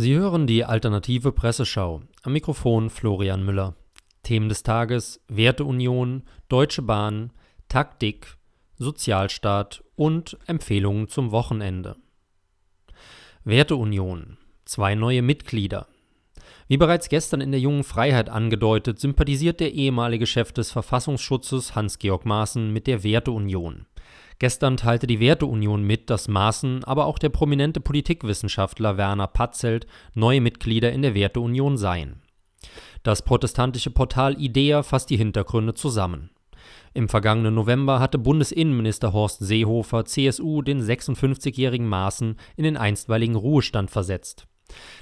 Sie hören die alternative Presseschau. Am Mikrofon Florian Müller. Themen des Tages: Werteunion, Deutsche Bahn, Taktik, Sozialstaat und Empfehlungen zum Wochenende. Werteunion. Zwei neue Mitglieder. Wie bereits gestern in der Jungen Freiheit angedeutet, sympathisiert der ehemalige Chef des Verfassungsschutzes Hans-Georg Maaßen mit der Werteunion. Gestern teilte die Werteunion mit, dass Maaßen, aber auch der prominente Politikwissenschaftler Werner Patzelt neue Mitglieder in der Werteunion seien. Das protestantische Portal IDEA fasst die Hintergründe zusammen. Im vergangenen November hatte Bundesinnenminister Horst Seehofer CSU den 56-jährigen Maaßen in den einstweiligen Ruhestand versetzt.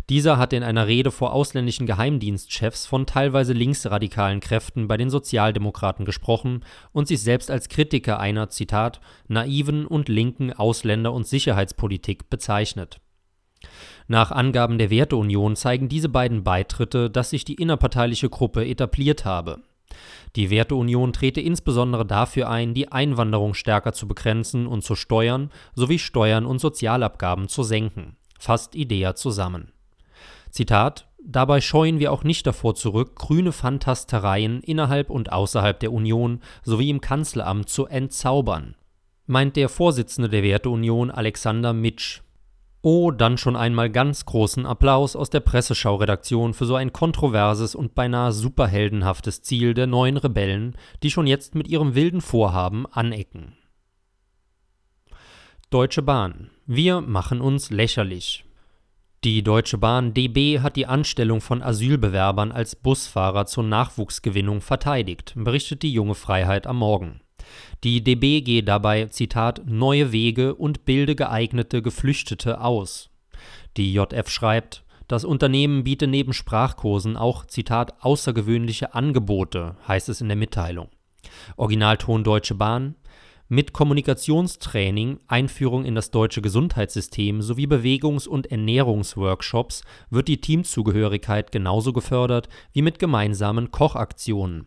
Dieser hatte in einer Rede vor ausländischen Geheimdienstchefs von teilweise linksradikalen Kräften bei den Sozialdemokraten gesprochen und sich selbst als Kritiker einer, Zitat, naiven und linken Ausländer- und Sicherheitspolitik bezeichnet. Nach Angaben der Werteunion zeigen diese beiden Beitritte, dass sich die innerparteiliche Gruppe etabliert habe. Die Werteunion trete insbesondere dafür ein, die Einwanderung stärker zu begrenzen und zu steuern sowie Steuern und Sozialabgaben zu senken fasst IDEA zusammen. Zitat Dabei scheuen wir auch nicht davor zurück, grüne Fantastereien innerhalb und außerhalb der Union sowie im Kanzleramt zu entzaubern, meint der Vorsitzende der Werteunion Alexander Mitsch. Oh, dann schon einmal ganz großen Applaus aus der Presseschau-Redaktion für so ein kontroverses und beinahe superheldenhaftes Ziel der neuen Rebellen, die schon jetzt mit ihrem wilden Vorhaben anecken. Deutsche Bahn. Wir machen uns lächerlich. Die Deutsche Bahn DB hat die Anstellung von Asylbewerbern als Busfahrer zur Nachwuchsgewinnung verteidigt, berichtet die junge Freiheit am Morgen. Die DB gehe dabei, Zitat, neue Wege und bilde geeignete Geflüchtete aus. Die JF schreibt, das Unternehmen biete neben Sprachkursen auch, Zitat, außergewöhnliche Angebote, heißt es in der Mitteilung. Originalton Deutsche Bahn, mit Kommunikationstraining, Einführung in das deutsche Gesundheitssystem sowie Bewegungs- und Ernährungsworkshops wird die Teamzugehörigkeit genauso gefördert wie mit gemeinsamen Kochaktionen.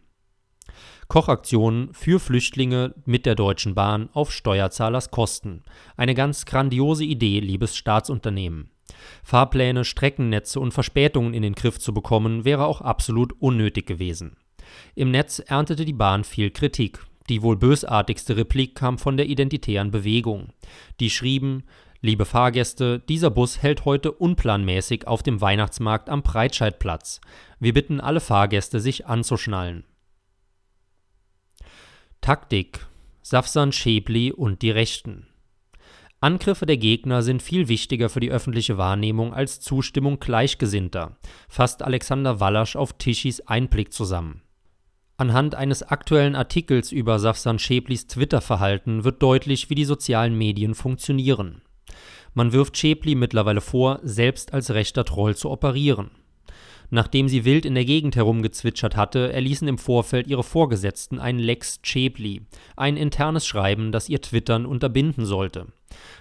Kochaktionen für Flüchtlinge mit der Deutschen Bahn auf Steuerzahlers Kosten. Eine ganz grandiose Idee, liebes Staatsunternehmen. Fahrpläne, Streckennetze und Verspätungen in den Griff zu bekommen, wäre auch absolut unnötig gewesen. Im Netz erntete die Bahn viel Kritik. Die wohl bösartigste Replik kam von der Identitären Bewegung. Die schrieben, Liebe Fahrgäste, dieser Bus hält heute unplanmäßig auf dem Weihnachtsmarkt am Breitscheidplatz. Wir bitten alle Fahrgäste, sich anzuschnallen. Taktik Safsan Schäbli und die Rechten. Angriffe der Gegner sind viel wichtiger für die öffentliche Wahrnehmung als Zustimmung Gleichgesinnter, fasst Alexander Wallasch auf Tischis Einblick zusammen. Anhand eines aktuellen Artikels über Safsan Schäblis Twitter-Verhalten wird deutlich, wie die sozialen Medien funktionieren. Man wirft Schäbli mittlerweile vor, selbst als rechter Troll zu operieren. Nachdem sie wild in der Gegend herumgezwitschert hatte, erließen im Vorfeld ihre Vorgesetzten einen Lex Schäbli, ein internes Schreiben, das ihr Twittern unterbinden sollte.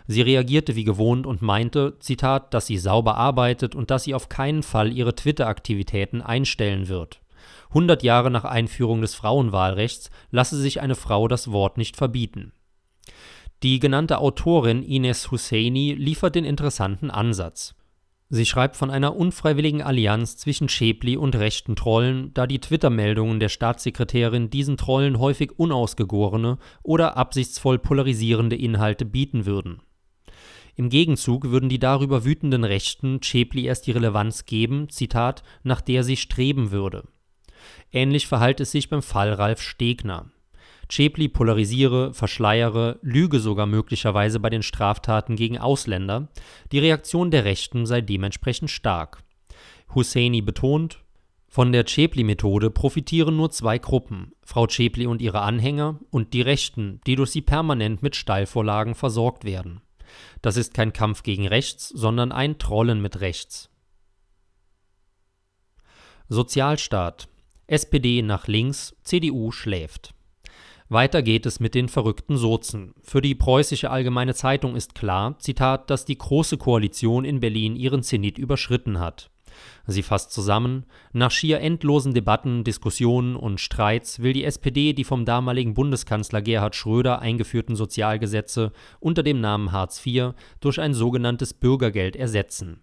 Sie reagierte wie gewohnt und meinte, Zitat, dass sie sauber arbeitet und dass sie auf keinen Fall ihre Twitter-Aktivitäten einstellen wird. 100 Jahre nach Einführung des Frauenwahlrechts lasse sich eine Frau das Wort nicht verbieten. Die genannte Autorin Ines Husseini liefert den interessanten Ansatz. Sie schreibt von einer unfreiwilligen Allianz zwischen Schäpli und rechten Trollen, da die Twitter-Meldungen der Staatssekretärin diesen Trollen häufig unausgegorene oder absichtsvoll polarisierende Inhalte bieten würden. Im Gegenzug würden die darüber wütenden Rechten Schäpli erst die Relevanz geben, Zitat, nach der sie streben würde. Ähnlich verhalte es sich beim Fall Ralf Stegner. Schäpli polarisiere, verschleiere, lüge sogar möglicherweise bei den Straftaten gegen Ausländer, die Reaktion der Rechten sei dementsprechend stark. Husseini betont, von der Schäpli-Methode profitieren nur zwei Gruppen, Frau Schäpli und ihre Anhänger und die Rechten, die durch sie permanent mit Steilvorlagen versorgt werden. Das ist kein Kampf gegen rechts, sondern ein Trollen mit rechts. Sozialstaat. SPD nach links, CDU schläft. Weiter geht es mit den verrückten Sozen. Für die Preußische Allgemeine Zeitung ist klar, Zitat, dass die Große Koalition in Berlin ihren Zenit überschritten hat. Sie fasst zusammen, nach schier endlosen Debatten, Diskussionen und Streits will die SPD die vom damaligen Bundeskanzler Gerhard Schröder eingeführten Sozialgesetze unter dem Namen Hartz IV durch ein sogenanntes Bürgergeld ersetzen.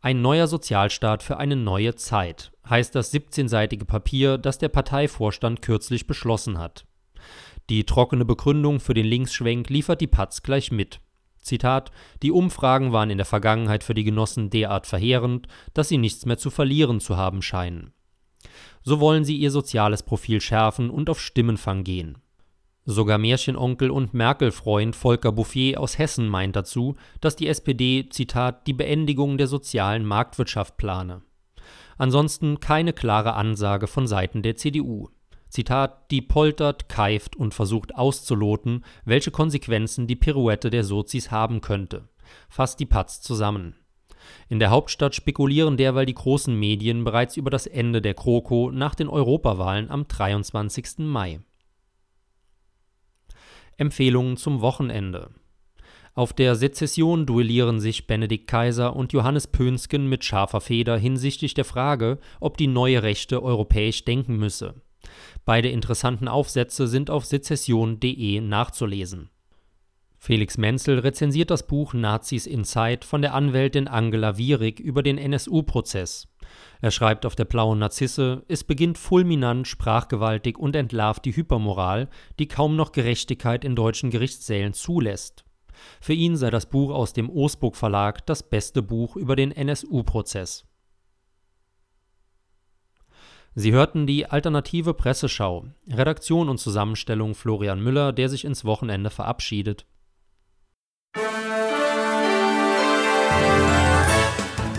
Ein neuer Sozialstaat für eine neue Zeit, heißt das 17-seitige Papier, das der Parteivorstand kürzlich beschlossen hat. Die trockene Begründung für den Linksschwenk liefert die Patz gleich mit. Zitat: Die Umfragen waren in der Vergangenheit für die Genossen derart verheerend, dass sie nichts mehr zu verlieren zu haben scheinen. So wollen sie ihr soziales Profil schärfen und auf Stimmenfang gehen. Sogar Märchenonkel und Merkel-Freund Volker Bouffier aus Hessen meint dazu, dass die SPD, Zitat, die Beendigung der sozialen Marktwirtschaft plane. Ansonsten keine klare Ansage von Seiten der CDU. Zitat, die poltert, keift und versucht auszuloten, welche Konsequenzen die Pirouette der Sozis haben könnte. Fasst die Patz zusammen. In der Hauptstadt spekulieren derweil die großen Medien bereits über das Ende der Kroko nach den Europawahlen am 23. Mai. Empfehlungen zum Wochenende. Auf der Sezession duellieren sich Benedikt Kaiser und Johannes Pönsken mit scharfer Feder hinsichtlich der Frage, ob die neue Rechte europäisch denken müsse. Beide interessanten Aufsätze sind auf sezession.de nachzulesen. Felix Menzel rezensiert das Buch Nazis in Zeit von der Anwältin Angela Wierig über den NSU-Prozess. Er schreibt auf der blauen Narzisse, es beginnt fulminant, sprachgewaltig und entlarvt die Hypermoral, die kaum noch Gerechtigkeit in deutschen Gerichtssälen zulässt. Für ihn sei das Buch aus dem Osburg Verlag das beste Buch über den NSU-Prozess. Sie hörten die alternative Presseschau. Redaktion und Zusammenstellung Florian Müller, der sich ins Wochenende verabschiedet.